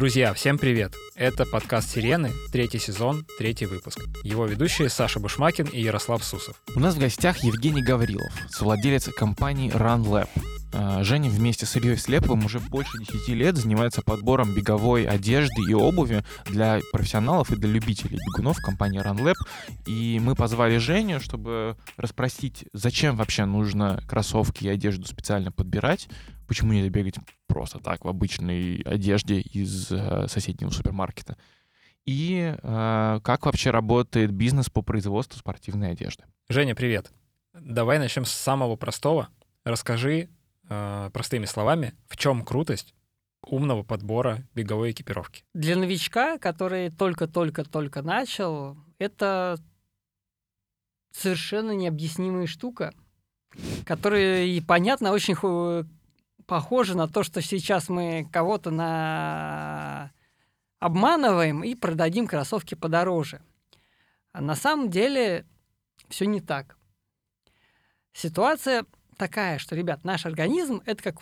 Друзья, всем привет! Это подкаст «Сирены», третий сезон, третий выпуск. Его ведущие Саша Бушмакин и Ярослав Сусов. У нас в гостях Евгений Гаврилов, совладелец компании RunLab. А, Женя вместе с Ильей Слеповым уже больше 10 лет занимается подбором беговой одежды и обуви для профессионалов и для любителей бегунов компании RunLab. И мы позвали Женю, чтобы расспросить, зачем вообще нужно кроссовки и одежду специально подбирать, почему нельзя бегать просто так в обычной одежде из э, соседнего супермаркета. И э, как вообще работает бизнес по производству спортивной одежды. Женя, привет. Давай начнем с самого простого. Расскажи э, простыми словами, в чем крутость умного подбора беговой экипировки. Для новичка, который только-только-только начал, это совершенно необъяснимая штука, которая, и понятно, очень похожа на то, что сейчас мы кого-то на... обманываем и продадим кроссовки подороже. А на самом деле все не так. Ситуация такая, что, ребят, наш организм это как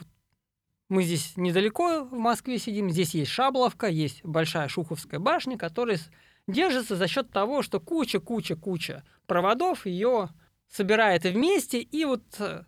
мы здесь недалеко в Москве сидим, здесь есть Шабловка, есть большая Шуховская башня, которая держится за счет того, что куча-куча-куча проводов ее собирает вместе и вот э,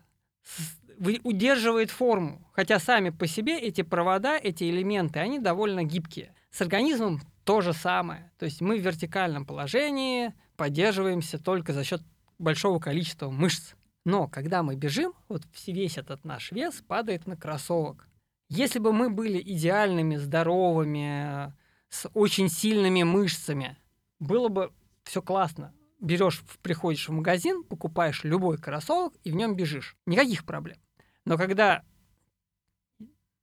удерживает форму. Хотя сами по себе эти провода, эти элементы, они довольно гибкие. С организмом то же самое. То есть мы в вертикальном положении поддерживаемся только за счет большого количества мышц. Но когда мы бежим, вот весь этот наш вес падает на кроссовок. Если бы мы были идеальными, здоровыми, с очень сильными мышцами, было бы все классно. Берешь, приходишь в магазин, покупаешь любой кроссовок и в нем бежишь. Никаких проблем. Но когда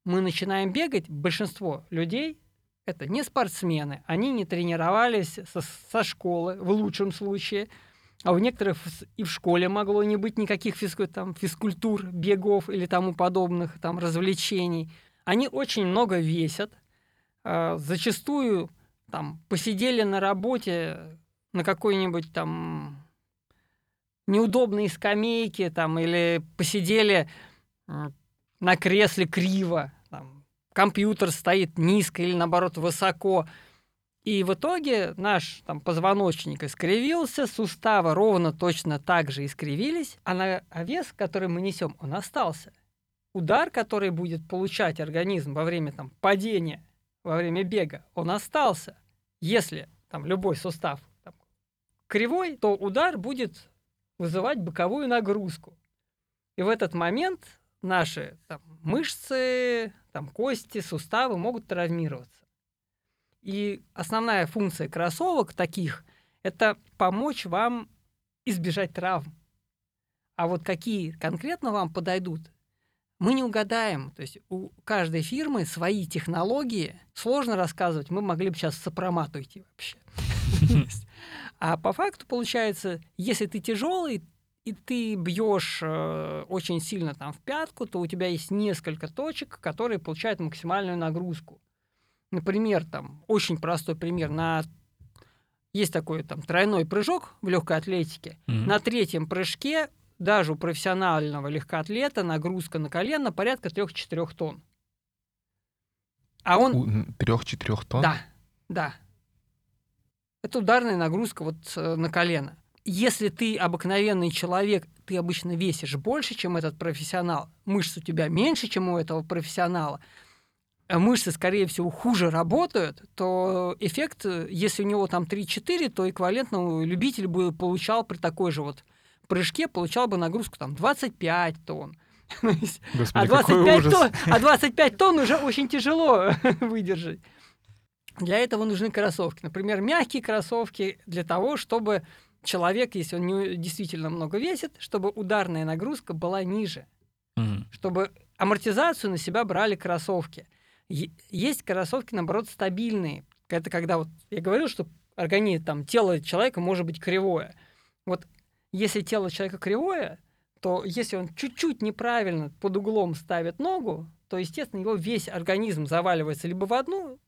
мы начинаем бегать, большинство людей это не спортсмены, они не тренировались со, со школы, в лучшем случае, а у некоторых и в школе могло не быть никаких физку- там, физкультур, бегов или тому подобных там, развлечений. Они очень много весят, а, зачастую там, посидели на работе на какой-нибудь там неудобной скамейке там, или посидели на кресле криво, там, компьютер стоит низко или наоборот высоко. И в итоге наш там, позвоночник искривился, суставы ровно точно так же искривились, а, на, а вес, который мы несем, он остался. Удар, который будет получать организм во время там, падения, во время бега, он остался. Если там, любой сустав там, кривой, то удар будет вызывать боковую нагрузку. И в этот момент наши там, мышцы, там, кости, суставы могут травмироваться. И основная функция кроссовок таких – это помочь вам избежать травм. А вот какие конкретно вам подойдут, мы не угадаем. То есть у каждой фирмы свои технологии. Сложно рассказывать, мы могли бы сейчас в сопромат уйти вообще. А по факту получается, если ты тяжелый, и ты бьешь э, очень сильно там в пятку, то у тебя есть несколько точек, которые получают максимальную нагрузку. Например, там очень простой пример на есть такой там тройной прыжок в легкой атлетике. Мгм. На третьем прыжке даже у профессионального легкоатлета нагрузка на колено порядка 3-4 тонн. А он Трех-четырех тонн? да, да. Это ударная нагрузка вот э, на колено. Если ты обыкновенный человек, ты обычно весишь больше, чем этот профессионал, мышц у тебя меньше, чем у этого профессионала, а мышцы, скорее всего, хуже работают, то эффект, если у него там 3-4, то эквивалентно любитель бы получал при такой же вот прыжке, получал бы нагрузку там 25 тонн. То есть Господи, а какой 25, ужас. тонн, а 25 тонн уже очень тяжело выдержать. Для этого нужны кроссовки. Например, мягкие кроссовки для того, чтобы человек, если он не, действительно много весит, чтобы ударная нагрузка была ниже, Мгм. чтобы амортизацию на себя брали кроссовки. Е- Есть кроссовки, наоборот, стабильные. Это когда вот я говорил, что организм, там, тело человека может быть кривое. Вот если тело человека кривое, то если он чуть-чуть неправильно под углом ставит ногу, то, естественно, его весь организм заваливается либо в одну,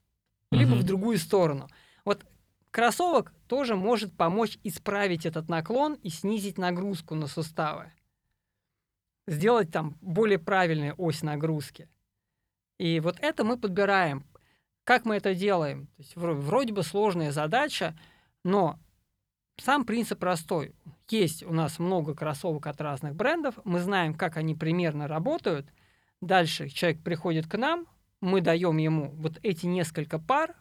либо Мгм. в другую сторону. Вот кроссовок тоже может помочь исправить этот наклон и снизить нагрузку на суставы. Сделать там более правильную ось нагрузки. И вот это мы подбираем. Как мы это делаем? То есть, вро- вроде бы сложная задача, но сам принцип простой. Есть у нас много кроссовок от разных брендов, мы знаем, как они примерно работают. Дальше человек приходит к нам, мы даем ему вот эти несколько пар,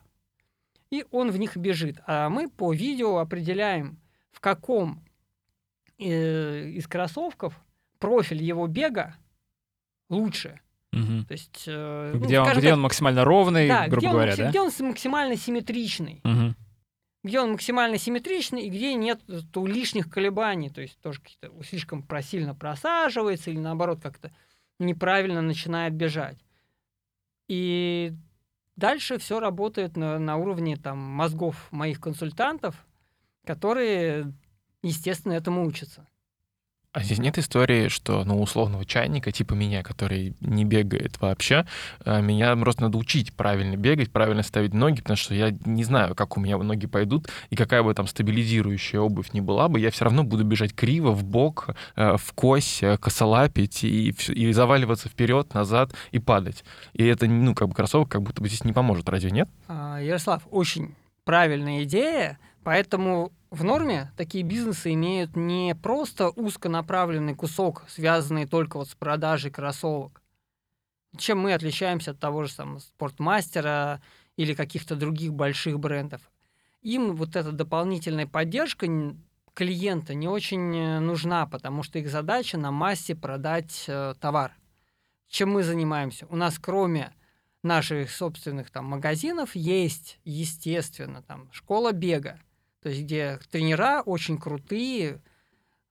и он в них бежит. А мы по видео определяем, в каком э, из кроссовков профиль его бега лучше. Мгм. То есть, э, ну, Где, он, скажем где так, он максимально ровный, да, грубо где он, говоря, макси- да? где он максимально симметричный Мгм. где он максимально симметричный и где нет то лишних колебаний, то есть тоже какие-то слишком просильно просаживается или наоборот как-то неправильно начинает бежать. И дальше все работает на, на уровне там, мозгов моих консультантов, которые, естественно, этому учатся. А здесь нет истории, что, ну, условного чайника, типа меня, который не бегает вообще, а, меня просто надо учить правильно бегать, правильно ставить ноги, потому что я не знаю, как у меня ноги пойдут, и какая бы там стабилизирующая обувь ни была бы, я все равно буду бежать криво, в бок, э, в кось, э, косолапить и, и заваливаться вперед, назад и падать. И это, ну, как бы кроссовок как будто бы здесь не поможет, разве нет? А, Ярослав, очень правильная идея, поэтому в норме такие бизнесы имеют не просто узконаправленный кусок, связанный только вот с продажей кроссовок. Чем мы отличаемся от того же самого спортмастера или каких-то других больших брендов? Им вот эта дополнительная поддержка клиента не очень э, нужна, потому что их задача на массе продать э, товар. Чем мы занимаемся? У нас кроме наших собственных там магазинов есть, естественно, там школа бега, то есть где тренера очень крутые,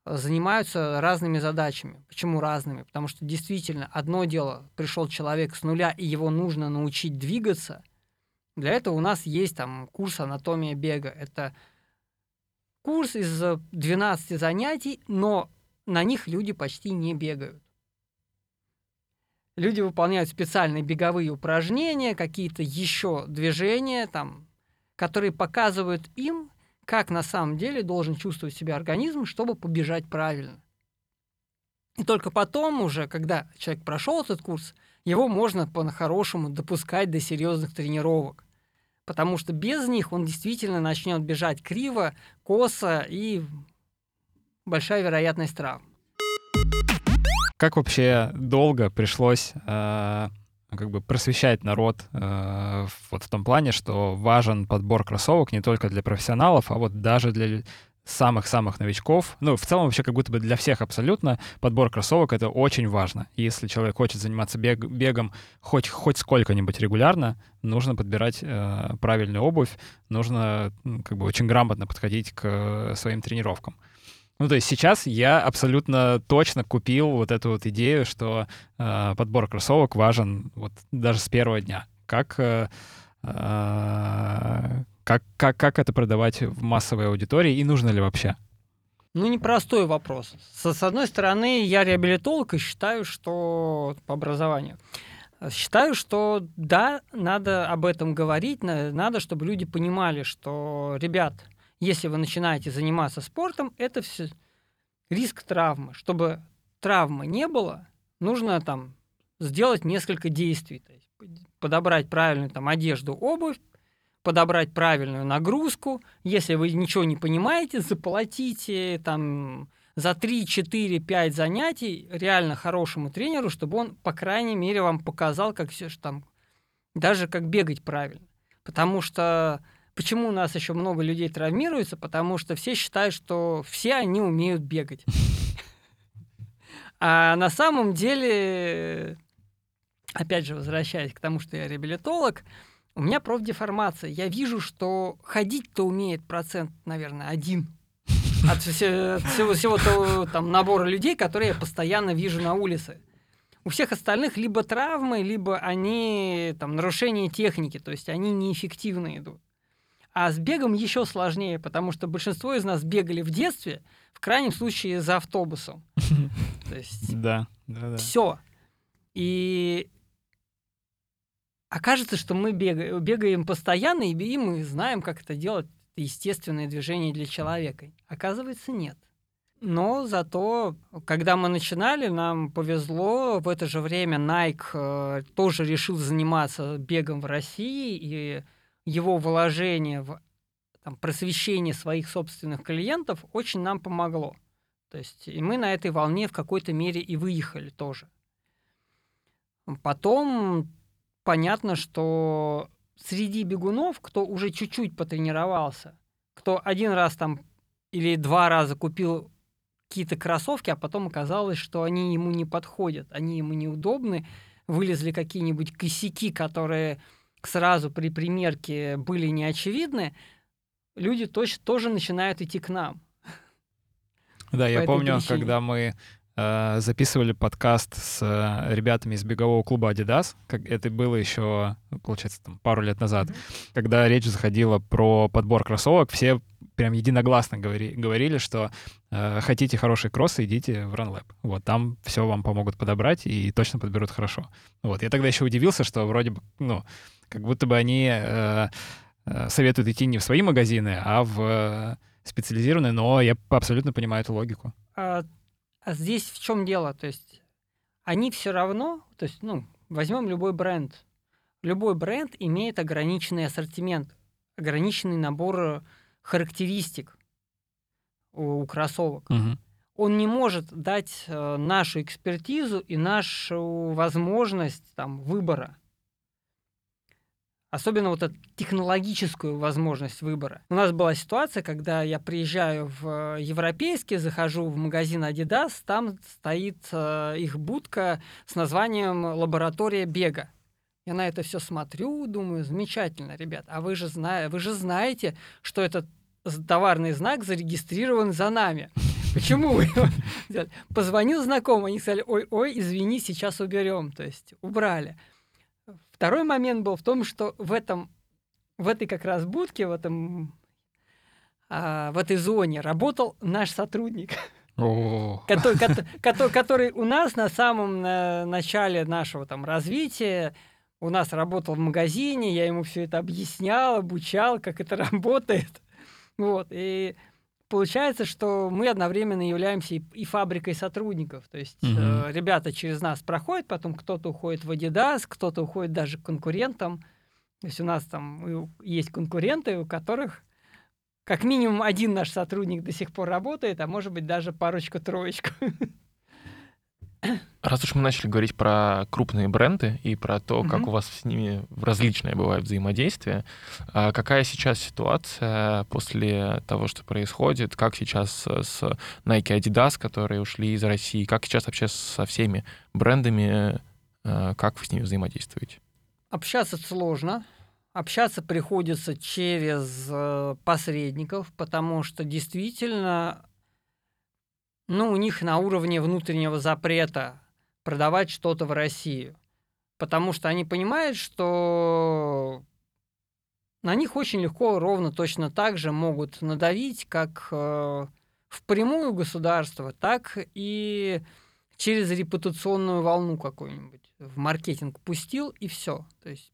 э, занимаются разными задачами. Почему разными? Потому что действительно одно дело, пришел человек с нуля, и его нужно научить двигаться. Для этого у нас есть там курс анатомия бега. Это курс из э, 12 занятий, но на них люди почти не бегают. Люди выполняют специальные беговые упражнения, какие-то еще движения, там, которые показывают им, как на самом деле должен чувствовать себя организм, чтобы побежать правильно. И только потом уже, когда человек прошел этот курс, его можно по-хорошему допускать до серьезных тренировок. Потому что без них он действительно начнет бежать криво, косо и большая вероятность травм. Как вообще долго пришлось э, как бы просвещать народ э, вот в том плане, что важен подбор кроссовок не только для профессионалов, а вот даже для самых-самых новичков. Ну, в целом вообще как будто бы для всех абсолютно подбор кроссовок — это очень важно. Если человек хочет заниматься бег- бегом хоть, хоть сколько-нибудь регулярно, нужно подбирать э, правильную обувь, нужно ну, как бы очень грамотно подходить к своим тренировкам. Ну, то есть сейчас я абсолютно точно купил вот эту вот идею, что э, подбор кроссовок важен вот даже с первого дня. Как, э, э, как, как, как это продавать в массовой аудитории и нужно ли вообще? Ну, непростой вопрос. С, с одной стороны, я реабилитолог и считаю, что по образованию. Считаю, что да, надо об этом говорить, на- надо, чтобы люди понимали, что, ребят, если вы начинаете заниматься спортом, это все риск травмы. Чтобы травмы не было, нужно там сделать несколько действий. То есть подобрать правильную там одежду, обувь, подобрать правильную нагрузку. Если вы ничего не понимаете, заплатите там за 3, 4, 5 занятий реально хорошему тренеру, чтобы он, по крайней мере, вам показал, как все там, даже как бегать правильно. Потому что почему у нас еще много людей травмируется? Потому что все считают, что все они умеют бегать. А на самом деле, опять же, возвращаясь к тому, что я реабилитолог, у меня профдеформация. Я вижу, что ходить-то умеет процент, наверное, один от все- от всего, всего того там, набора людей, которые я постоянно вижу на улице. У всех остальных либо травмы, либо они там нарушение техники, то есть они неэффективно идут. А с бегом еще сложнее, потому что большинство из нас бегали в детстве, в крайнем случае за автобусом. То есть Да, да, да. все. И окажется, что мы бегаем, бегаем постоянно, и мы знаем, как это делать. Это естественное движение для человека. Оказывается, нет. Но зато, когда мы начинали, нам повезло. В это же время Nike э, тоже решил заниматься бегом в России, и его вложение в там, просвещение своих собственных клиентов очень нам помогло. То есть и мы на этой волне в какой-то мере и выехали тоже. Потом понятно, что среди бегунов, кто уже чуть-чуть потренировался, кто один раз там или два раза купил какие-то кроссовки, а потом оказалось, что они ему не подходят, они ему неудобны, вылезли какие-нибудь косяки, которые сразу при примерке были неочевидны, люди точно тоже начинают идти к нам. Да, я помню, причине. когда мы э, записывали подкаст с э, ребятами из бегового клуба Adidas, как это было еще, получается, там, пару лет назад, mm-hmm. когда речь заходила про подбор кроссовок, все прям единогласно говори, говорили, что э, хотите хорошие кроссы, идите в RunLab. Вот, там все вам помогут подобрать и точно подберут хорошо. Вот, я тогда еще удивился, что вроде бы, ну, как будто бы они э, э, советуют идти не в свои магазины, а в э, специализированные, но я абсолютно понимаю эту логику. А, а здесь в чем дело? То есть они все равно, то есть, ну, возьмем любой бренд. Любой бренд имеет ограниченный ассортимент, ограниченный набор характеристик у, у кроссовок. Угу. Он не может дать э, нашу экспертизу и нашу возможность там, выбора. Особенно вот эту технологическую возможность выбора. У нас была ситуация, когда я приезжаю в э, европейский, захожу в магазин Adidas, там стоит э, их будка с названием «Лаборатория бега». Я на это все смотрю, думаю, замечательно, ребят. А вы же, зна- вы же знаете, что этот товарный знак зарегистрирован за нами. Почему Позвонил знакомым, они сказали, ой-ой, извини, сейчас уберем. То есть убрали. Второй момент был в том, что в этом, в этой как раз будке, в этом, а, в этой зоне работал наш сотрудник. Который, который, который у нас на самом на начале нашего там развития у нас работал в магазине, я ему все это объяснял, обучал, как это работает. Вот, и получается, что мы одновременно являемся и, и фабрикой сотрудников. То есть угу. э, ребята через нас проходят, потом кто-то уходит в Adidas, кто-то уходит даже к конкурентам. То есть у нас там есть конкуренты, у которых как минимум один наш сотрудник до сих пор работает, а может быть даже парочку-троечку. Раз уж мы начали говорить про крупные бренды и про то, mm-hmm. как у вас с ними различное бывает взаимодействие, а какая сейчас ситуация после того, что происходит? Как сейчас с Nike Adidas, которые ушли из России? Как сейчас вообще со всеми брендами? А, как вы с ними взаимодействуете? Общаться сложно. Общаться приходится через э, посредников, потому что действительно ну, у них на уровне внутреннего запрета продавать что-то в Россию. Потому что они понимают, что на них очень легко, ровно точно так же могут надавить, как э, впрямую государство, так и через репутационную волну какую-нибудь. В маркетинг пустил, и все. То есть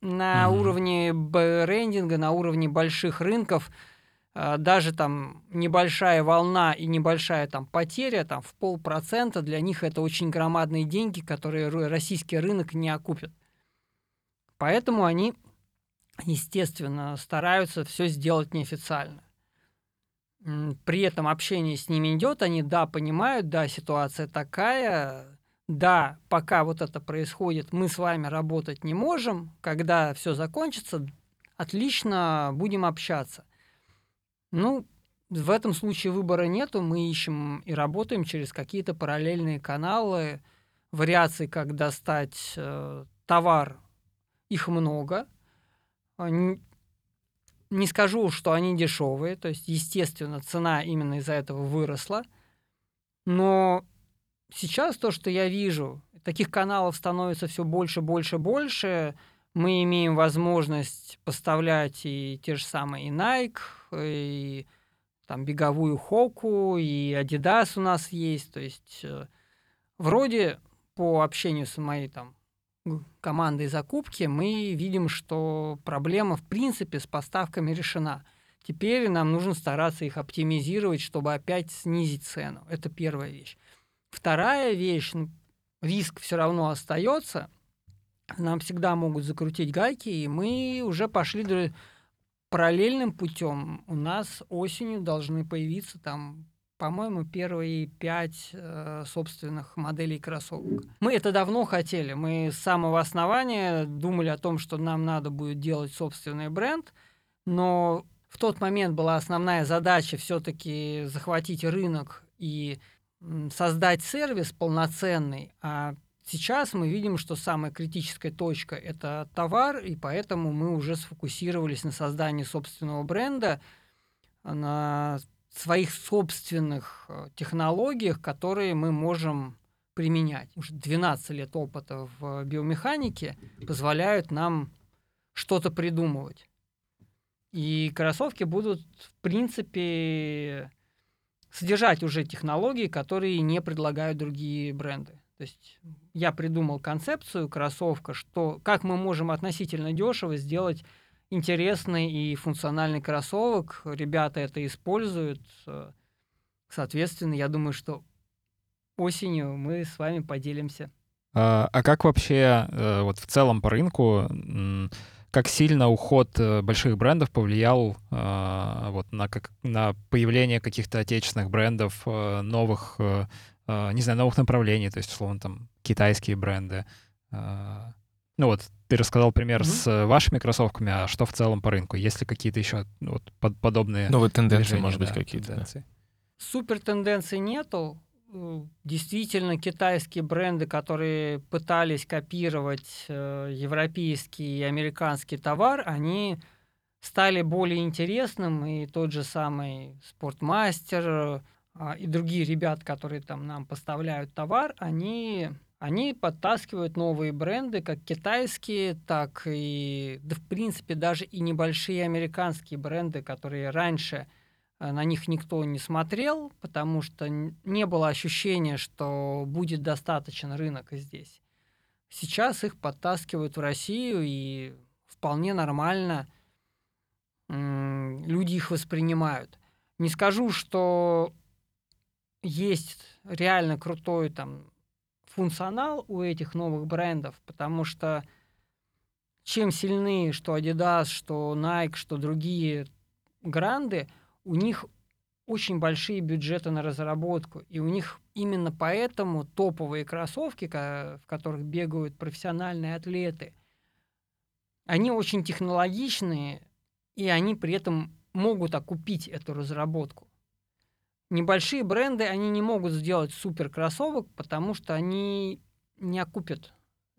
на mm-hmm. уровне брендинга, на уровне больших рынков – даже там небольшая волна и небольшая там потеря там в полпроцента для них это очень громадные деньги, которые российский рынок не окупит. Поэтому они, естественно, стараются все сделать неофициально. При этом общение с ними идет, они да понимают, да ситуация такая, да пока вот это происходит, мы с вами работать не можем, когда все закончится, отлично будем общаться. Ну, в этом случае выбора нету, мы ищем и работаем через какие-то параллельные каналы, вариации, как достать э, товар, их много. А, не, не скажу, что они дешевые, то есть, естественно, цена именно из-за этого выросла. Но сейчас то, что я вижу, таких каналов становится все больше, больше, больше мы имеем возможность поставлять и те же самые и Nike, и там беговую Хоку, и Adidas у нас есть. То есть э, вроде по общению с моей там командой закупки мы видим, что проблема в принципе с поставками решена. Теперь нам нужно стараться их оптимизировать, чтобы опять снизить цену. Это первая вещь. Вторая вещь, ну, риск все равно остается. Нам всегда могут закрутить гайки, и мы уже пошли параллельным путем. У нас осенью должны появиться там по-моему, первые пять э, собственных моделей кроссовок. Мы это давно хотели. Мы с самого основания думали о том, что нам надо будет делать собственный бренд, но в тот момент была основная задача все-таки захватить рынок и создать сервис полноценный, а сейчас мы видим, что самая критическая точка – это товар, и поэтому мы уже сфокусировались на создании собственного бренда, на своих собственных э, технологиях, которые мы можем применять. Уже 12 лет опыта в биомеханике позволяют нам что-то придумывать. И кроссовки будут, в принципе, содержать уже технологии, которые не предлагают другие бренды. То есть я придумал концепцию кроссовка, что как мы можем относительно дешево сделать интересный и функциональный кроссовок. Ребята это используют. Соответственно, я думаю, что осенью мы с вами поделимся. А, а как вообще э, вот в целом по рынку, как сильно уход э, больших брендов повлиял вот на, как, на появление каких-то отечественных брендов, э, новых, не знаю, новых направлений, то есть, условно, там, китайские бренды? А, ну вот, ты рассказал пример mm-hmm. с э, вашими кроссовками, а что в целом по рынку? Есть ли какие-то еще ну, вот, под, подобные Новые тенденции, движения, может быть, да, какие-то? Тенденции? Да. Супер тенденций нету. Э, действительно, китайские бренды, которые пытались копировать э, европейский и американский товар, они стали более интересным, и тот же самый Спортмастер и другие ребят, которые там нам поставляют товар, они они подтаскивают новые бренды, как китайские, так и, да, в принципе, даже и небольшие американские бренды, которые раньше э, на них никто не смотрел, потому что не было ощущения, что будет достаточно рынок здесь. Сейчас их подтаскивают в Россию, и вполне нормально люди их воспринимают. Не скажу, что есть реально крутой там функционал у этих новых брендов, потому что чем сильны что Adidas, что Nike, что другие гранды, у них очень большие бюджеты на разработку, и у них именно поэтому топовые кроссовки, в которых бегают профессиональные атлеты, они очень технологичные, и они при этом могут окупить эту разработку небольшие бренды, они не могут сделать супер кроссовок, потому что они не окупят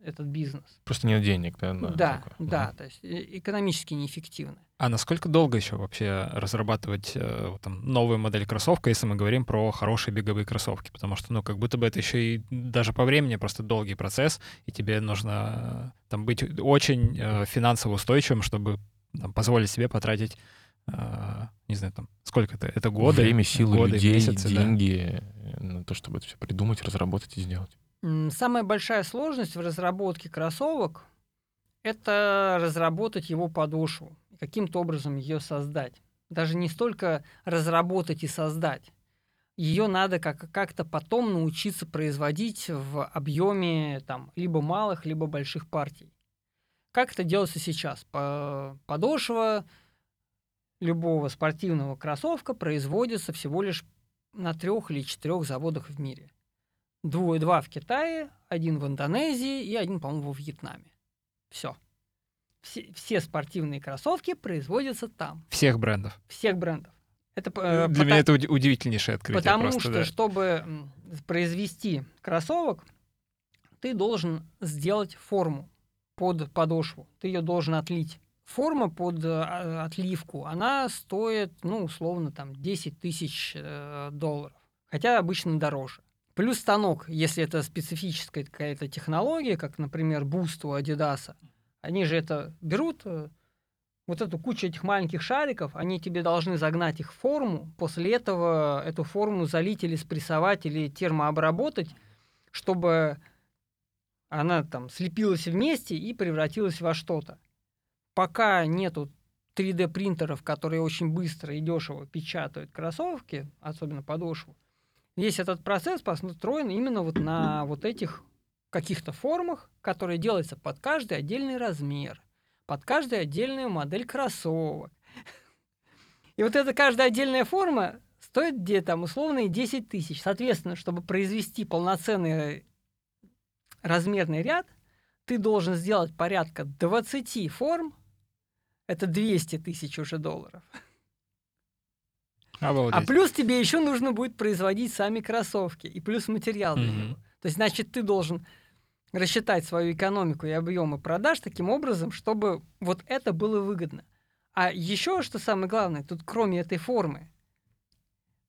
этот бизнес. Просто нет денег, да? Да, такое. да, то есть экономически неэффективно. А насколько долго еще вообще разрабатывать э, там, новую модель кроссовка, если мы говорим про хорошие беговые кроссовки? Потому что, ну, как будто бы это еще и даже по времени просто долгий процесс, и тебе нужно э, там быть очень э, финансово устойчивым, чтобы там, позволить себе потратить не знаю, там, сколько это, это годы? Время, силы годы, людей, месяцы, деньги да. на то, чтобы это все придумать, разработать и сделать. Самая большая сложность в разработке кроссовок — это разработать его подошву, каким-то образом ее создать. Даже не столько разработать и создать. Ее надо как- как-то потом научиться производить в объеме там, либо малых, либо больших партий. Как это делается сейчас? Подошва любого спортивного кроссовка производится всего лишь на трех или четырех заводах в мире. Двое, два в Китае, один в Индонезии и один, по-моему, во Вьетнаме. Все. Все, все спортивные кроссовки производятся там. Всех брендов. Всех брендов. Это, э, Для меня это удивительнейшее открытие. Потому просто, что, да. чтобы произвести кроссовок, ты должен сделать форму под подошву. Ты ее должен отлить форма под а, отливку, она стоит, ну, условно, там, 10 тысяч э, долларов. Хотя обычно дороже. Плюс станок, если это специфическая какая-то технология, как, например, Boost у Adidas, они же это берут, э, вот эту кучу этих маленьких шариков, они тебе должны загнать их в форму, после этого эту форму залить или спрессовать, или термообработать, чтобы она там слепилась вместе и превратилась во что-то пока нету 3D принтеров, которые очень быстро и дешево печатают кроссовки, особенно подошву, весь этот процесс построен именно вот на вот этих каких-то формах, которые делаются под каждый отдельный размер, под каждую отдельную модель кроссовок. И вот эта каждая отдельная форма стоит где-то там условные 10 тысяч. Соответственно, чтобы произвести полноценный размерный ряд, ты должен сделать порядка 20 форм, это 200 тысяч уже долларов. Обалдеть. А плюс тебе еще нужно будет производить сами кроссовки и плюс материал для него. То есть, значит, ты должен рассчитать свою экономику и объемы продаж таким образом, чтобы вот это было выгодно. А еще, что самое главное, тут кроме этой формы,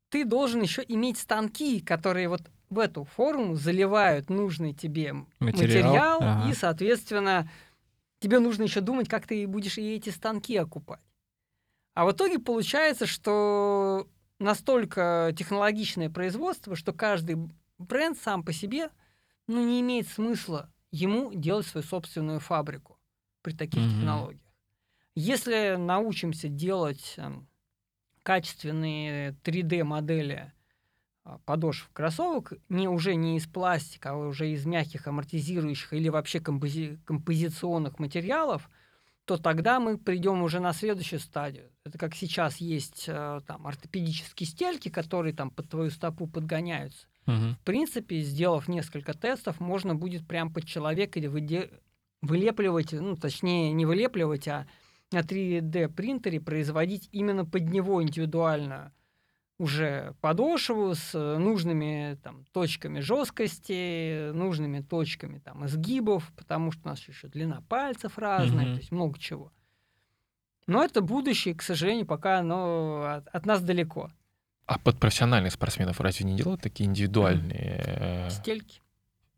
ты должен еще иметь станки, которые вот в эту форму заливают нужный тебе Материал, материал, ага. и, соответственно, тебе нужно еще думать, как ты будешь и эти станки окупать. А в итоге получается, что настолько технологичное производство, что каждый бренд сам по себе ну, не имеет смысла ему делать свою собственную фабрику при таких Мгм. технологиях. Если научимся делать эм, качественные 3D-модели а, подошв кроссовок не уже не из пластика, а уже из мягких амортизирующих или вообще компози- композиционных материалов, то тогда мы придем уже на следующую стадию. Это как сейчас есть э, там ортопедические стельки, которые там под твою стопу подгоняются. Мгм. В принципе, сделав несколько тестов, можно будет прям под человека или выде- вылепливать, ну, точнее, не вылепливать, а на 3D принтере производить именно под него индивидуально уже подошву с э, нужными там, точками жесткости, нужными точками там, изгибов, потому что у нас еще длина пальцев разная, Мгм. то есть много чего. Но это будущее, к сожалению, пока оно от, от нас далеко. А под профессиональных спортсменов разве не делают такие индивидуальные э, Стельки.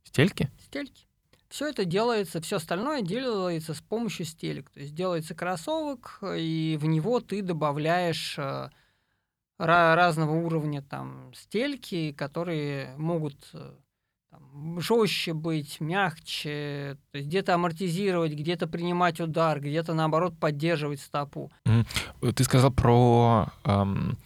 стельки? стельки. Все это делается, все остальное делается с помощью стелек. То есть делается кроссовок, и в него ты добавляешь э, разного уровня там стельки, которые могут э, там, жестче быть, мягче, где-то амортизировать, где-то принимать удар, где-то наоборот поддерживать стопу. Ты сказал про, эм,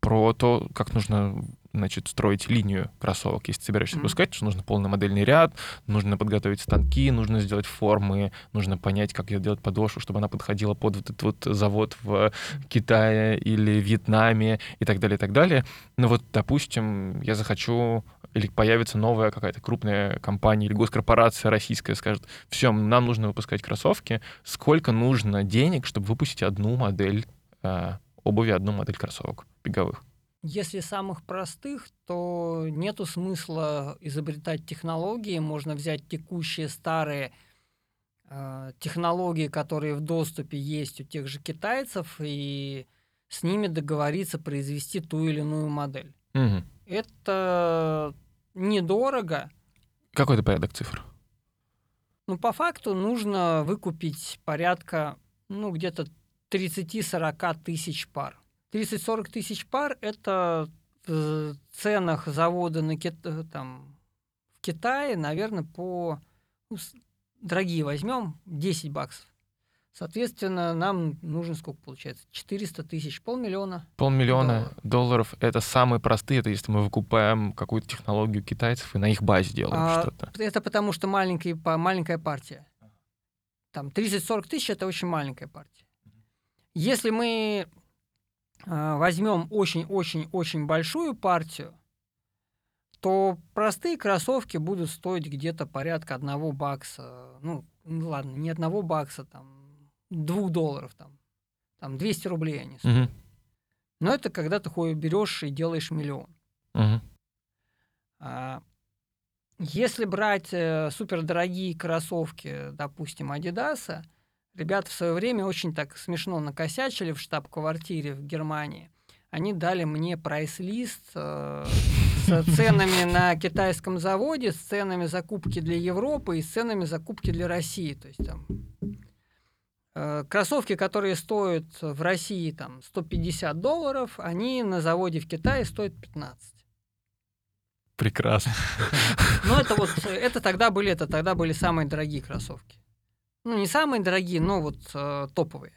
про то, как нужно значит, строить линию кроссовок. Если ты собираешься Мгм. выпускать, то нужно полный модельный ряд, нужно подготовить станки, нужно сделать формы, нужно понять, как делать подошву, чтобы она подходила под вот этот вот завод в Китае или Вьетнаме и так далее, и так далее. Но вот, допустим, я захочу или появится новая какая-то крупная компания или госкорпорация российская скажет, все, нам нужно выпускать кроссовки, сколько нужно денег, чтобы выпустить одну модель э, обуви, одну модель кроссовок беговых? Если самых простых, то нету смысла изобретать технологии. Можно взять текущие старые э, технологии, которые в доступе есть у тех же китайцев, и с ними договориться произвести ту или иную модель. Мгм. Это недорого, Какой это порядок цифр? но по факту нужно выкупить порядка, ну, где-то 30-40 тысяч пар. 30-40 тысяч пар – это в ценах завода на Кит- э, там, в Китае, наверное, по... ну, дорогие возьмем, 10 баксов. Соответственно, нам нужно сколько получается? 400 тысяч, полмиллиона. Полмиллиона Долларов. долларов — это самые простые, это если мы выкупаем какую-то технологию китайцев и на их базе делаем А, что-то. Это потому что маленький, па- маленькая партия. Там 30-40 тысяч это очень маленькая партия. Если мы возьмем очень-очень-очень большую партию, то простые кроссовки будут стоить где-то порядка одного бакса. Ну, ну ладно, не одного бакса, там, двух долларов, там, там 200 рублей они стоят. Мгм. Но это когда ты ходишь, берешь и делаешь миллион. Мгм. А, Если брать э, супердорогие кроссовки, допустим, Адидаса, ребята в свое время очень так смешно накосячили в штаб-квартире в Германии. Они дали мне прайс-лист э, с ценами на китайском заводе, с ценами закупки для Европы и с ценами закупки для России. То есть там э, кроссовки, которые стоят в России там 150 долларов, они на заводе в Китае стоят 15. Прекрасно. Ну, это вот, это тогда были, это тогда были самые дорогие кроссовки. Ну, не самые дорогие, но вот э, топовые.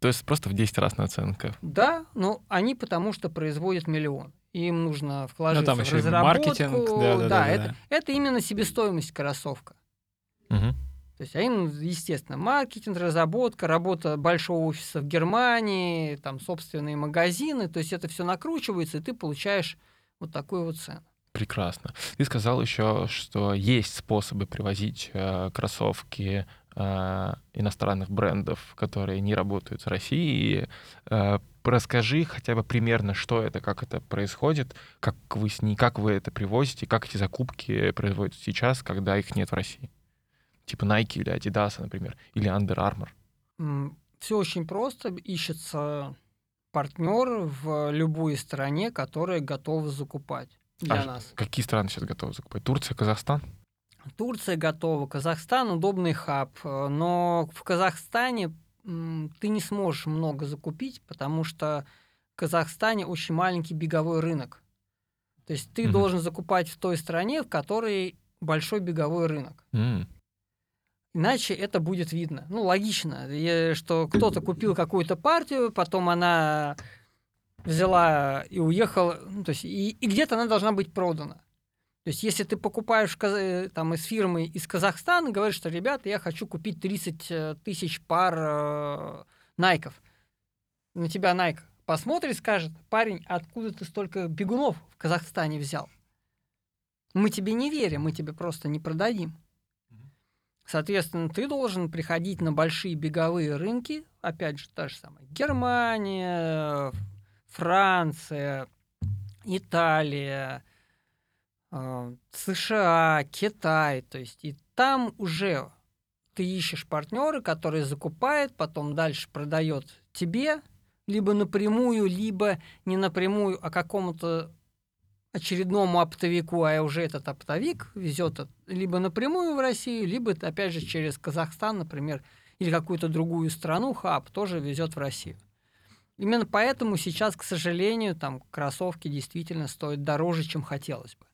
То есть просто в 10 раз наценка. Да, но они потому что производят миллион. Им нужно вкладываться Ну, там в еще и разработку. маркетинг, да-да-да-да-да. это, это именно себестоимость кроссовка. Мгм. То есть, а им, естественно, маркетинг, разработка, работа большого офиса в Германии, там собственные магазины. То есть это все накручивается, и ты получаешь вот такую вот цену. Прекрасно. Ты сказал еще, что есть способы привозить э, кроссовки э, иностранных брендов, которые не работают с Россией. Э, расскажи хотя бы примерно, что это, как это происходит, как вы с ней, как вы это привозите, как эти закупки производятся сейчас, когда их нет в России. Типа Nike или Adidas, например, или Under Armour. Все очень просто. Ищется партнер в любой стране, которая готова закупать для А нас. Какие страны сейчас готовы закупать? Турция, Казахстан? Турция готова, Казахстан удобный хаб, э, но в Казахстане ты не сможешь много закупить, потому что в Казахстане очень маленький беговой рынок. То есть ты Мгм. должен закупать в той стране, в которой большой беговой рынок. М, Иначе это будет видно. Ну, логично, что кто-то купил какую-то партию, потом она взяла и уехала, ну, то есть и, и где-то она должна быть продана. То есть если ты покупаешь э, там, из фирмы из Казахстана, говоришь, что, ребята, я хочу купить 30 э, тысяч пар э, найков. На тебя Найк посмотрит, скажет, парень, откуда ты столько бегунов в Казахстане взял? Мы тебе не верим, мы тебе просто не продадим. Соответственно, ты должен приходить на большие беговые рынки, опять же, та же самая Германия, Франция, Италия, США, Китай. То есть и там уже ты ищешь партнера, который закупает, потом дальше продает тебе, либо напрямую, либо не напрямую, а какому-то очередному оптовику, а уже этот оптовик везет либо напрямую в Россию, либо, опять же, через Казахстан, например, или какую-то другую страну, хаб тоже везет в Россию. Именно поэтому сейчас, к сожалению, там кроссовки действительно стоят дороже, чем хотелось бы.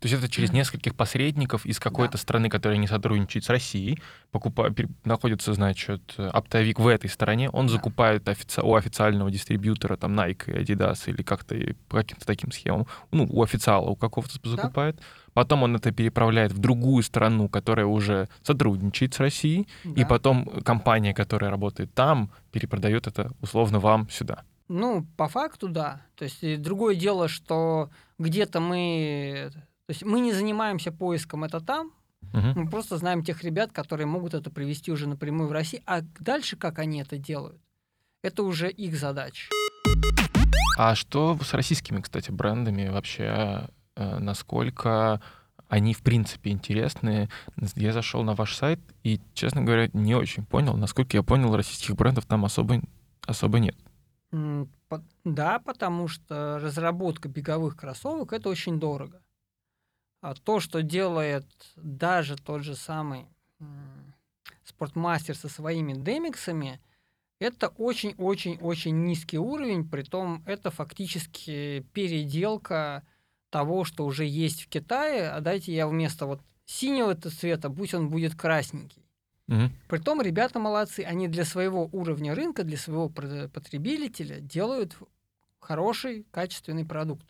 То есть это через нескольких посредников из какой-то страны, которая не сотрудничает с Россией, покупа... пер- находится, значит, оптовик в этой стороне, он Да. закупает офици- у официального дистрибьютора, там, Nike, Adidas или как-то и по каким-то таким схемам, ну, у официала у какого-то закупает, потом он это переправляет в другую страну, которая уже сотрудничает с Россией, и Да. потом компания, которая работает там, перепродает это условно вам сюда. Ну, по факту, да. То есть и другое дело, что где-то мы... То есть мы не занимаемся поиском это там, Мгм. мы просто знаем тех ребят, которые могут это привести уже напрямую в Россию. А дальше, как они это делают, это уже их задача. А что с российскими, кстати, брендами вообще? э, Насколько они, в принципе, интересны? Я зашел на ваш сайт и, честно говоря, не очень понял. Насколько я понял, российских брендов там особо, особо нет. Да, потому что разработка беговых кроссовок это очень дорого. А то, что делает даже тот же самый спортмастер со своими демиксами, это очень-очень-очень низкий уровень, притом это фактически переделка того, что уже есть в Китае, а дайте я вместо вот синего цвета, пусть он будет красненький. Мгм. Притом ребята молодцы, они для своего уровня рынка, для своего потребителя делают хороший, качественный продукт.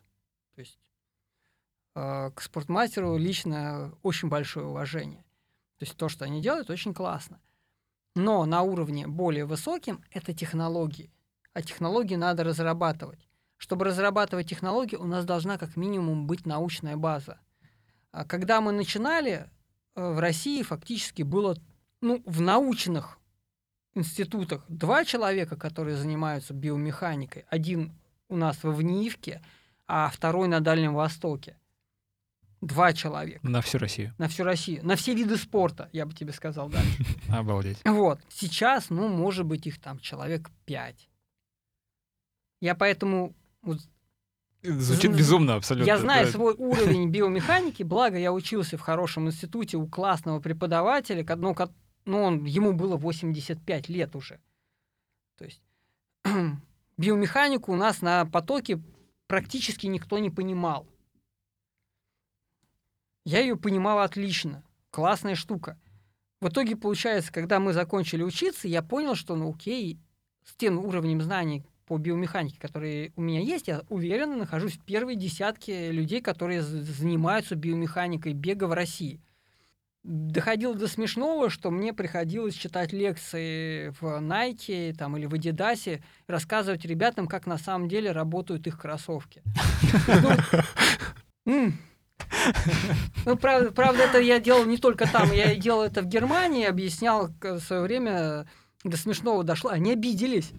Э, к спортмастеру лично очень большое уважение. То есть то, что они делают, очень классно. Но на уровне более высоким это технологии. А технологии надо разрабатывать. Чтобы разрабатывать технологии, у нас должна как минимум быть научная база. А Когда мы начинали, э, в России фактически было ну, в научных институтах два человека, которые занимаются биомеханикой. Один у нас во Вниивке, а второй на Дальнем Востоке. Два человека На всю Россию. на всю Россию, на все виды спорта, я бы тебе сказал, да. Обалдеть. Вот. Сейчас, ну, может быть, их там человек пять. Я поэтому... Звучит безумно абсолютно. Я знаю да. свой уровень биомеханики, благо я учился в хорошем институте у классного преподавателя, ну, ну, он, ему было 85 лет уже. То есть биомеханику у нас на потоке практически никто не понимал. Я ее понимал отлично. Классная штука. В итоге, получается, когда мы закончили учиться, я понял, что, ну окей, с тем уровнем знаний по биомеханике, который у меня есть, я уверенно нахожусь в первой десятке людей, которые занимаются биомеханикой бега в России. Доходило до смешного, что мне приходилось читать лекции в Nike там, или в Adidas, рассказывать ребятам, как на самом деле работают их кроссовки. Ну, правда, правда, это я делал не только там, я делал это в Германии, объяснял в свое время, до смешного дошло, они обиделись.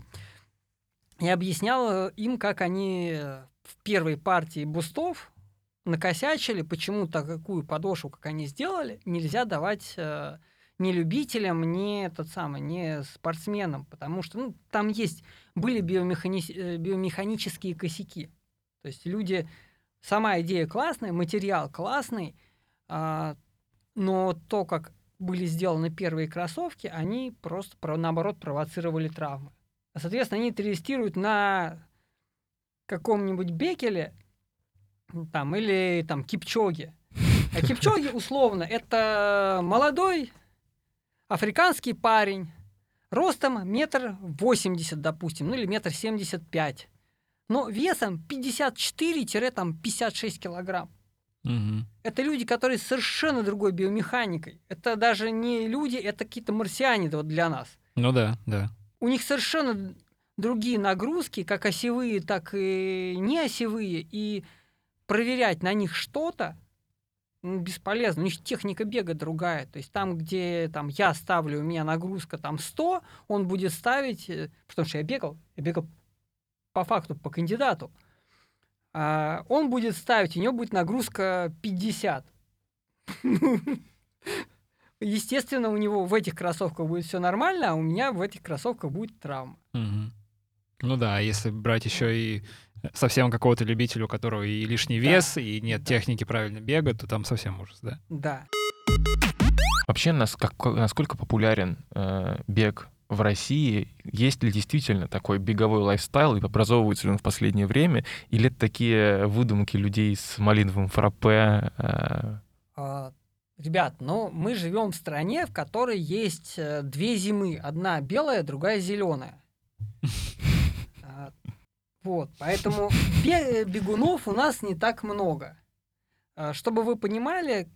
Я объяснял им, как они в первой партии бустов накосячили, почему такую подошву, как они сделали, нельзя давать э, ни любителям, ни тот самый, ни спортсменам, потому что ну, там есть были биомехани... Э, биомеханические косяки. То есть люди сама идея классная, материал классный, а, но то, как были сделаны первые кроссовки, они просто, наоборот, провоцировали травмы. Соответственно, они тестируют на каком-нибудь Бекеле там, или там Кипчоге. А Кипчоги, условно, это молодой африканский парень, ростом метр восемьдесят, допустим, ну или метр семьдесят пять но весом 54-56 килограмм. Угу. Это люди, которые совершенно другой биомеханикой. Это даже не люди, это какие-то марсиане вот для нас. Ну да, да. У них совершенно другие нагрузки, как осевые, так и не осевые, и проверять на них что-то ну, бесполезно. У них техника бега другая. То есть там, где там, я ставлю, у меня нагрузка там 100, он будет ставить, э, потому что я бегал, я бегал по факту, по кандидату, а, он будет ставить, у него будет нагрузка 50. Естественно, у него в этих кроссовках будет все нормально, а у меня в этих кроссовках будет травма. Ну да, если брать еще и совсем какого-то любителя, у которого и лишний вес, да. и нет да. техники правильно бега, то там совсем ужас, да? Да. Вообще, насколько популярен э, бег в России, есть ли действительно такой беговой лайфстайл и образовывается ли он в последнее время, или это такие выдумки людей с малиновым фраппе? Э? А, ребят, ну мы живем в стране, в которой есть э, две зимы. Одна белая, другая зеленая. А, вот, поэтому бегунов у нас не так много. А, чтобы вы понимали,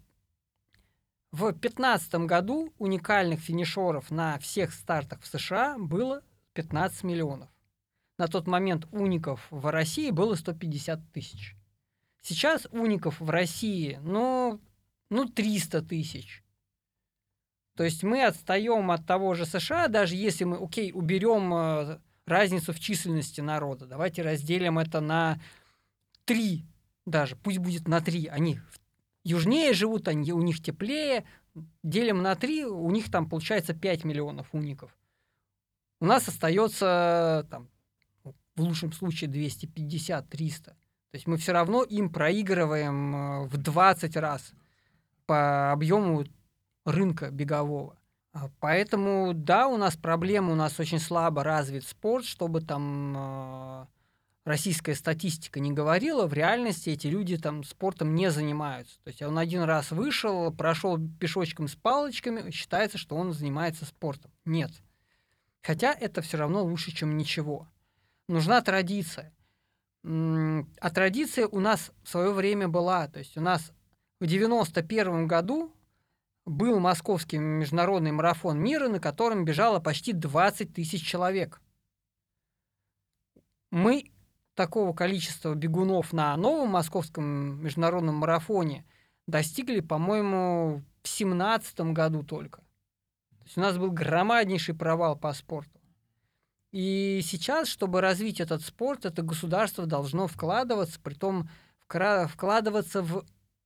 в 2015 году уникальных финишеров на всех стартах в США было 15 миллионов. На тот момент уников в России было 150 тысяч. Сейчас уников в России, ну, ну 300 тысяч. То есть мы отстаем от того же США, даже если мы, окей, уберем э, разницу в численности народа. Давайте разделим это на 3 даже, пусть будет на 3. Они южнее живут, они, у них теплее, делим на 3, у них там получается 5 миллионов уников. У нас остается там, в лучшем случае 250-300. То есть мы все равно им проигрываем э, в 20 раз по объему рынка бегового. А поэтому, да, у нас проблема, у нас очень слабо развит спорт, чтобы там э, российская статистика не говорила, в реальности эти люди там спортом не занимаются. То есть он один раз вышел, прошел пешочком с палочками, считается, что он занимается спортом. Нет. Хотя это все равно лучше, чем ничего. Нужна традиция. А традиция у нас в свое время была. То есть у нас в 91 году был московский международный марафон мира, на котором бежало почти 20 тысяч человек. Мы такого количества бегунов на новом московском международном марафоне достигли, по-моему, в семнадцатом году только. То есть у нас был громаднейший провал по спорту. И сейчас, чтобы развить этот спорт, это государство должно вкладываться, при том вкладываться в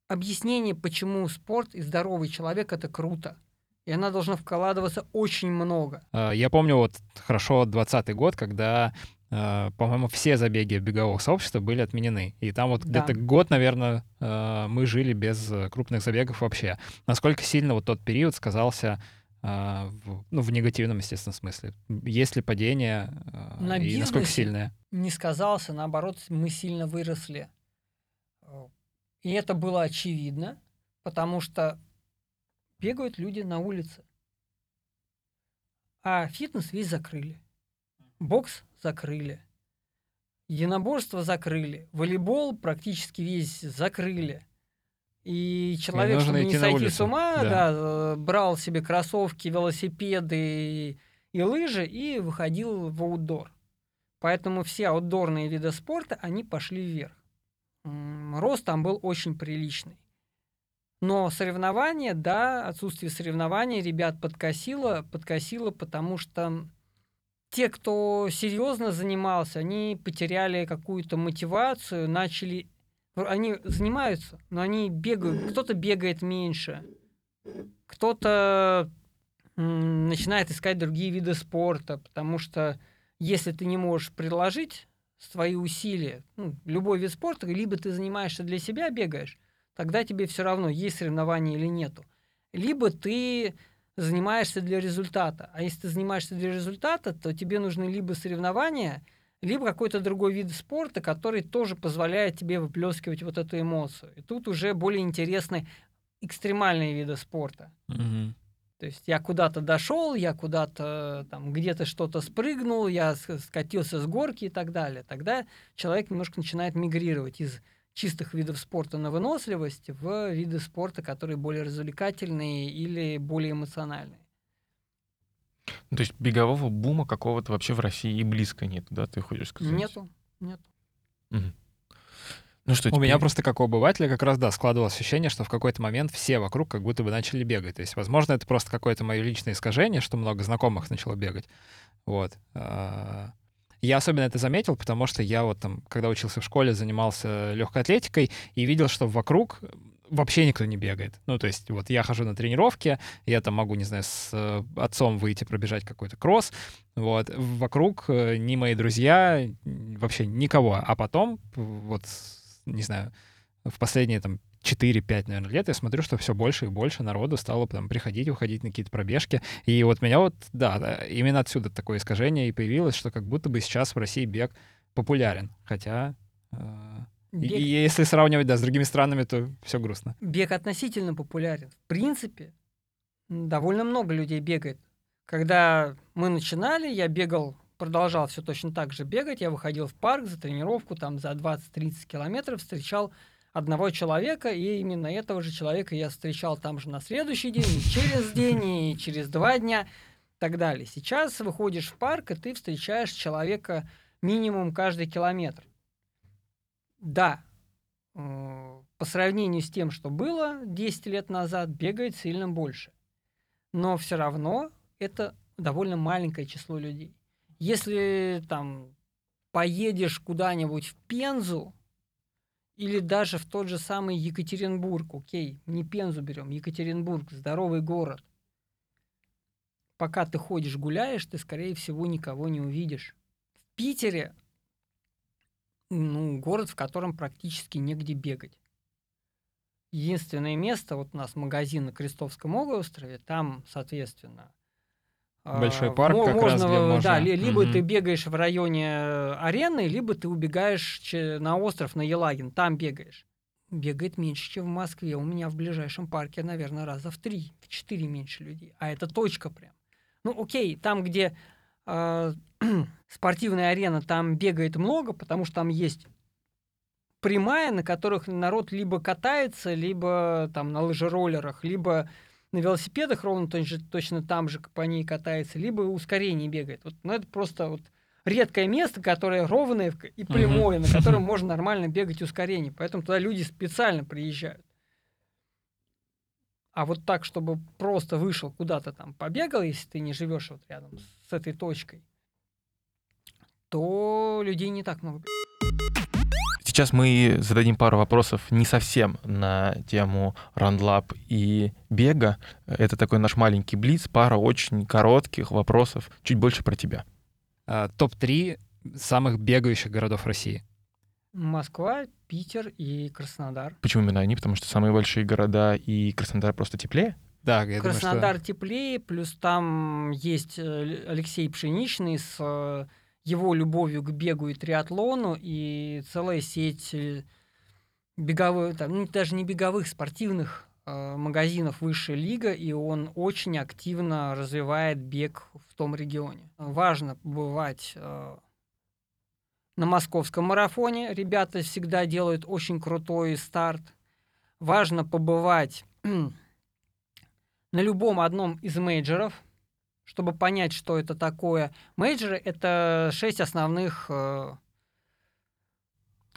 объяснение, почему спорт и здоровый человек это круто. И она должна вкладываться очень много. А, я помню вот хорошо 20 год, когда по-моему, все забеги бегового сообщества были отменены. И там вот да. где-то год, наверное, uh, мы жили без э, крупных забегов вообще. Насколько сильно вот тот период сказался в, ну, в негативном, естественно, смысле? Есть ли падение На и насколько сильное? Не сказался, наоборот, мы сильно выросли. И это было очевидно, потому что бегают люди на улице. А фитнес весь закрыли. Бокс закрыли. Единоборство закрыли. Волейбол практически весь закрыли. И человек, чтобы не сойти с улицу, ума, да. да, э, брал себе кроссовки, велосипеды и, и лыжи и выходил в аутдор. Поэтому все аутдорные виды спорта, они пошли вверх. Рост там был очень приличный. Но соревнования, да, отсутствие соревнований ребят подкосило, подкосило, потому что те, кто серьезно занимался, они потеряли какую-то мотивацию, начали... Они занимаются, но они бегают. Кто-то бегает меньше, кто-то начинает искать другие виды спорта, потому что если ты не можешь приложить свои усилия, ну, любой вид спорта, либо ты занимаешься для себя, бегаешь, тогда тебе все равно, есть соревнования или нету. Либо ты занимаешься для результата. А если ты занимаешься для результата, то тебе нужны либо соревнования, либо какой-то другой вид спорта, который тоже позволяет тебе выплескивать вот эту эмоцию. И тут уже более интересны экстремальные виды спорта. Мгм. То есть я куда-то дошел, я куда-то там где-то что-то спрыгнул, я скатился с горки и так далее. Тогда человек немножко начинает мигрировать из чистых видов спорта на выносливость в виды спорта, которые более развлекательные или более эмоциональные. Ну, то есть бегового бума какого-то вообще в России и близко нет, да, ты хочешь сказать? Нету, нету. Мгм. Ну что, У меня теперь- просто как у обывателя как раз, да, складывалось ощущение, что в какой-то момент все вокруг как будто бы начали бегать. То есть, возможно, это просто какое-то мое личное искажение, что много знакомых начало бегать. Вот. Я особенно это заметил, потому что я вот там, когда учился в школе, занимался легкой атлетикой и видел, что вокруг вообще никто не бегает. Ну, то есть вот я хожу на тренировки, я там могу, не знаю, с э, отцом выйти пробежать какой-то кросс, вот. Вокруг э, ни мои друзья, вообще никого. А потом, вот, не знаю, в последние там 4-5, наверное, лет я смотрю, что все больше и больше народу стало там приходить, уходить на какие-то пробежки. И вот меня вот, да, да, именно отсюда такое искажение и появилось, что как будто бы сейчас в России бег популярен. Хотя, э, и- Бег, и если сравнивать, да, с другими странами, то все грустно. бег относительно популярен. В принципе, довольно много людей бегает. Когда мы начинали, я бегал, продолжал все точно так же бегать. Я выходил в парк за тренировку, там за 20-30 километров встречал одного человека, и именно этого же человека я встречал там же на следующий день, и через день, и через два дня, и так далее. Сейчас выходишь в парк, и ты встречаешь человека минимум каждый километр. Да, э, по сравнению с тем, что было 10 лет назад, бегает сильно больше. Но все равно это довольно маленькое число людей. Если там поедешь куда-нибудь в Пензу или даже в тот же самый Екатеринбург, окей, не Пензу берем, Екатеринбург, здоровый город. Пока ты ходишь, гуляешь, ты, скорее всего, никого не увидишь. В Питере ну, город, в котором практически негде бегать. Единственное место, вот у нас магазин на Крестовском острове, там, соответственно, Большой парк мо- как раз, где Да, можно. ли- либо Мгм. ты бегаешь в районе э, арены, либо ты убегаешь на остров, на Елагин, там бегаешь. Бегает меньше, чем в Москве. У меня в ближайшем парке, наверное, раза в три, в четыре меньше людей. А это точка прям. Ну, окей, там, где э, спортивная арена, там бегает много, потому что там есть прямая, на которых народ либо катается, либо там на лыжероллерах, либо на велосипедах ровно точно, точно там же по ней катается, либо ускорение бегает. Вот, ну, это просто вот редкое место, которое ровное и прямое, на котором можно нормально бегать ускорение. Поэтому туда люди специально приезжают. А вот так, чтобы просто вышел куда-то там, побегал, если ты не живешь вот рядом с этой точкой, то людей не так много. Сейчас мы зададим пару вопросов не совсем на тему рандлап и бега. Это такой наш маленький блиц, пара очень коротких вопросов, чуть больше про тебя. А, Топ-3 самых бегающих городов России. Москва, Питер и Краснодар. Почему именно они? Потому что самые большие города и Краснодар просто теплее? Да, я думаю, что... Краснодар теплее, плюс там есть э, Алексей Пшеничный с э, его любовью к бегу и триатлону, и целая сеть э, беговых, там, ну, даже не беговых, спортивных э, магазинов высшая лига, и он очень активно развивает бег в том регионе. Важно побывать э, на московском марафоне. Ребята всегда делают очень крутой старт. Важно побывать на любом одном из мейджеров, чтобы понять, что это такое. Мейджоры — это шесть основных э,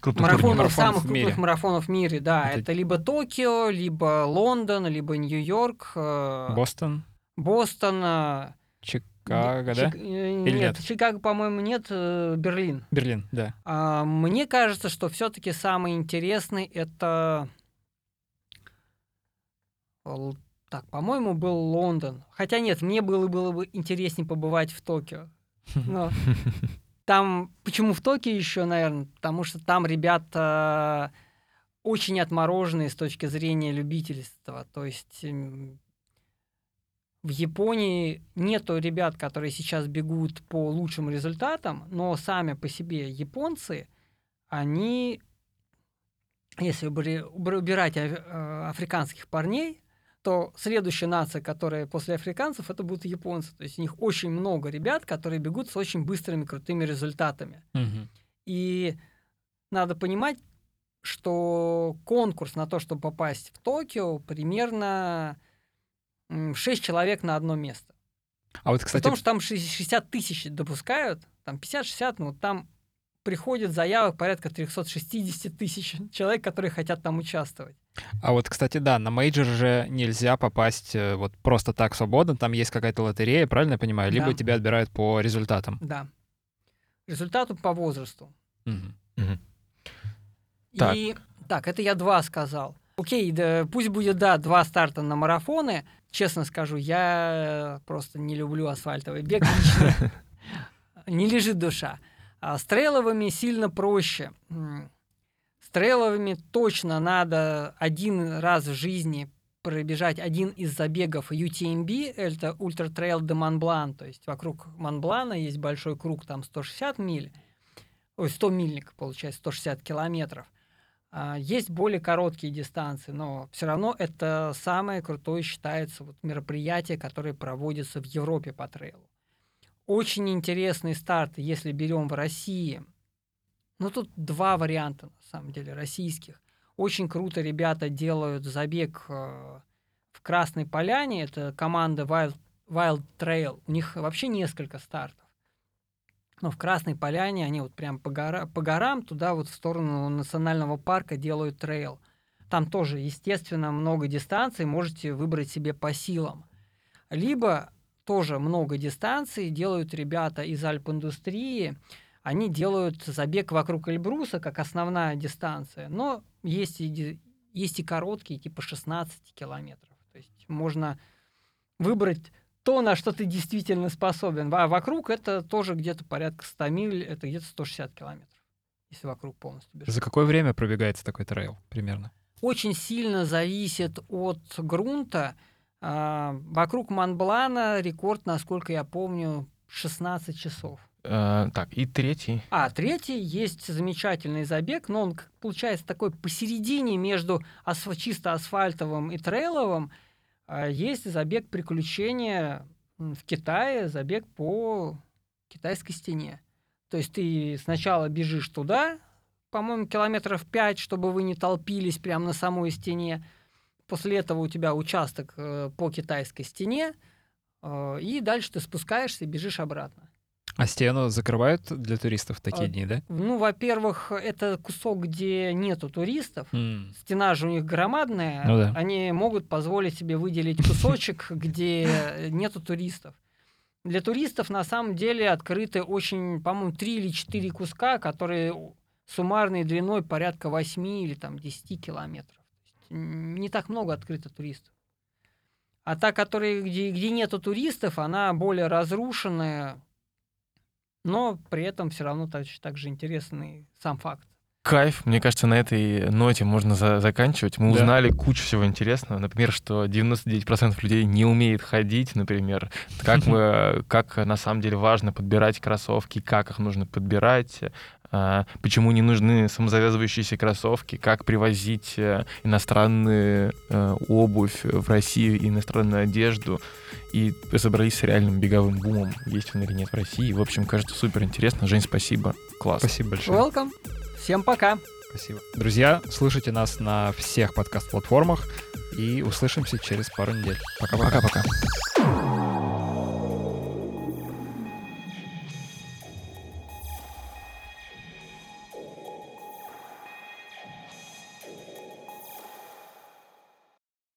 Крупных марафонов, марафонов самых крупных мире. марафонов в мире, да. Это- Это, либо Токио, либо Лондон, либо Нью-Йорк, э, Бостон, Бостон. э, Чикаго, Чик- да? э, Или нет, нет? Чикаго, по-моему, нет, э, Берлин. Берлин, да. А, мне кажется, что все-таки самый интересный это... Так, по-моему, был Лондон. Хотя нет, мне было, было бы интереснее побывать в Токио. Но там, почему в Токио еще, наверное? Потому что там ребята очень отмороженные с точки зрения любительства. То есть в Японии нету ребят, которые сейчас бегут по лучшим результатам, но сами по себе японцы, они, если убирать э, африканских парней, то следующая нация, которая после африканцев, это будут японцы. То есть у них очень много ребят, которые бегут с очень быстрыми, крутыми результатами. Мгм. И надо понимать, что конкурс на то, чтобы попасть в Токио, примерно 6 человек на одно место. А вот, кстати, том, что там ши- 60 тысяч допускают, там 50-60, ну там приходит заявок порядка 360 тысяч человек, которые хотят там участвовать. а вот, кстати, да, на major же нельзя попасть э, вот просто так свободно, там есть какая-то лотерея, правильно я понимаю? Либо Да. тебя отбирают по результатам. Да. Результату по возрасту. Мгм. Мгм. Так. И так, это я два сказал. Окей, да, пусть будет, да, два старта на марафоны. Честно скажу, я просто не люблю асфальтовый бег. Не лежит душа. А с сильно проще. М, С трейловыми точно надо один раз в жизни пробежать один из забегов UTMB, это Ultra Trail de Mont Blanc, то есть вокруг Монблана есть большой круг, там 160 миль, ой, 100 мильник, получается, 160 километров. А, Есть более короткие дистанции, но все равно это самое крутое считается вот мероприятие, которое проводится в Европе по трейлу. Очень интересный старт, если берем в России. Ну, тут два варианта, на самом деле, российских. Очень круто ребята делают забег э, в Красной Поляне. Это команда Wild, Wild Trail. У них вообще несколько стартов. Но в Красной Поляне они вот прям по, гора- по горам туда вот в сторону национального парка делают трейл. Там тоже, естественно, много дистанций, можете выбрать себе по силам. Либо тоже много дистанций делают ребята из Альп-индустрии. Они делают забег вокруг Эльбруса как основная дистанция. Но есть и, есть и короткие, типа 16 километров. То есть можно выбрать то, на что ты действительно способен. А вокруг это тоже где-то порядка 100 миль, это где-то 160 километров, если вокруг полностью бежать. За какое время пробегается такой трейл примерно? Очень сильно зависит от грунта. А, Вокруг Монблана рекорд, насколько я помню, 16 часов. Э, Так, и третий. А третий есть замечательный забег, но он получается такой посередине между асф- чисто асфальтовым и трейловым. А, Есть забег приключения в Китае, забег по китайской стене. То есть ты сначала бежишь туда, по-моему, километров 5, чтобы вы не толпились прямо на самой стене. После этого у тебя участок э, по китайской стене, э, и дальше ты спускаешься и бежишь обратно. А стену закрывают для туристов в такие А, дни, да? Ну, во-первых, это кусок, где нету туристов. М. Стена же у них громадная. Ну да. Они могут позволить себе выделить кусочек, где нету туристов. Для туристов на самом деле открыты очень, по-моему, три или четыре куска, которые суммарной длиной порядка 8 или там 10 километров. Не так много открыто туристов. А та, которая, где, где нету туристов, она более разрушенная, но при этом все равно так, так же интересный сам факт. Кайф. Мне кажется, на этой ноте можно за- заканчивать. Мы Да. узнали кучу всего интересного. Например, что 99% людей не умеет ходить, например. Как, мы, как на самом деле важно подбирать кроссовки, как их нужно подбирать. А, почему не нужны самозавязывающиеся кроссовки, как привозить э, иностранную э, обувь в Россию, иностранную одежду. И разобрались с реальным беговым бумом, есть он или нет в России. В общем, кажется, супер интересно. Жень, спасибо. Класс. Спасибо большое. Welcome. Всем пока. Спасибо. Друзья, слушайте нас на всех подкаст-платформах и услышимся через пару недель. Пока-пока. Пока-пока.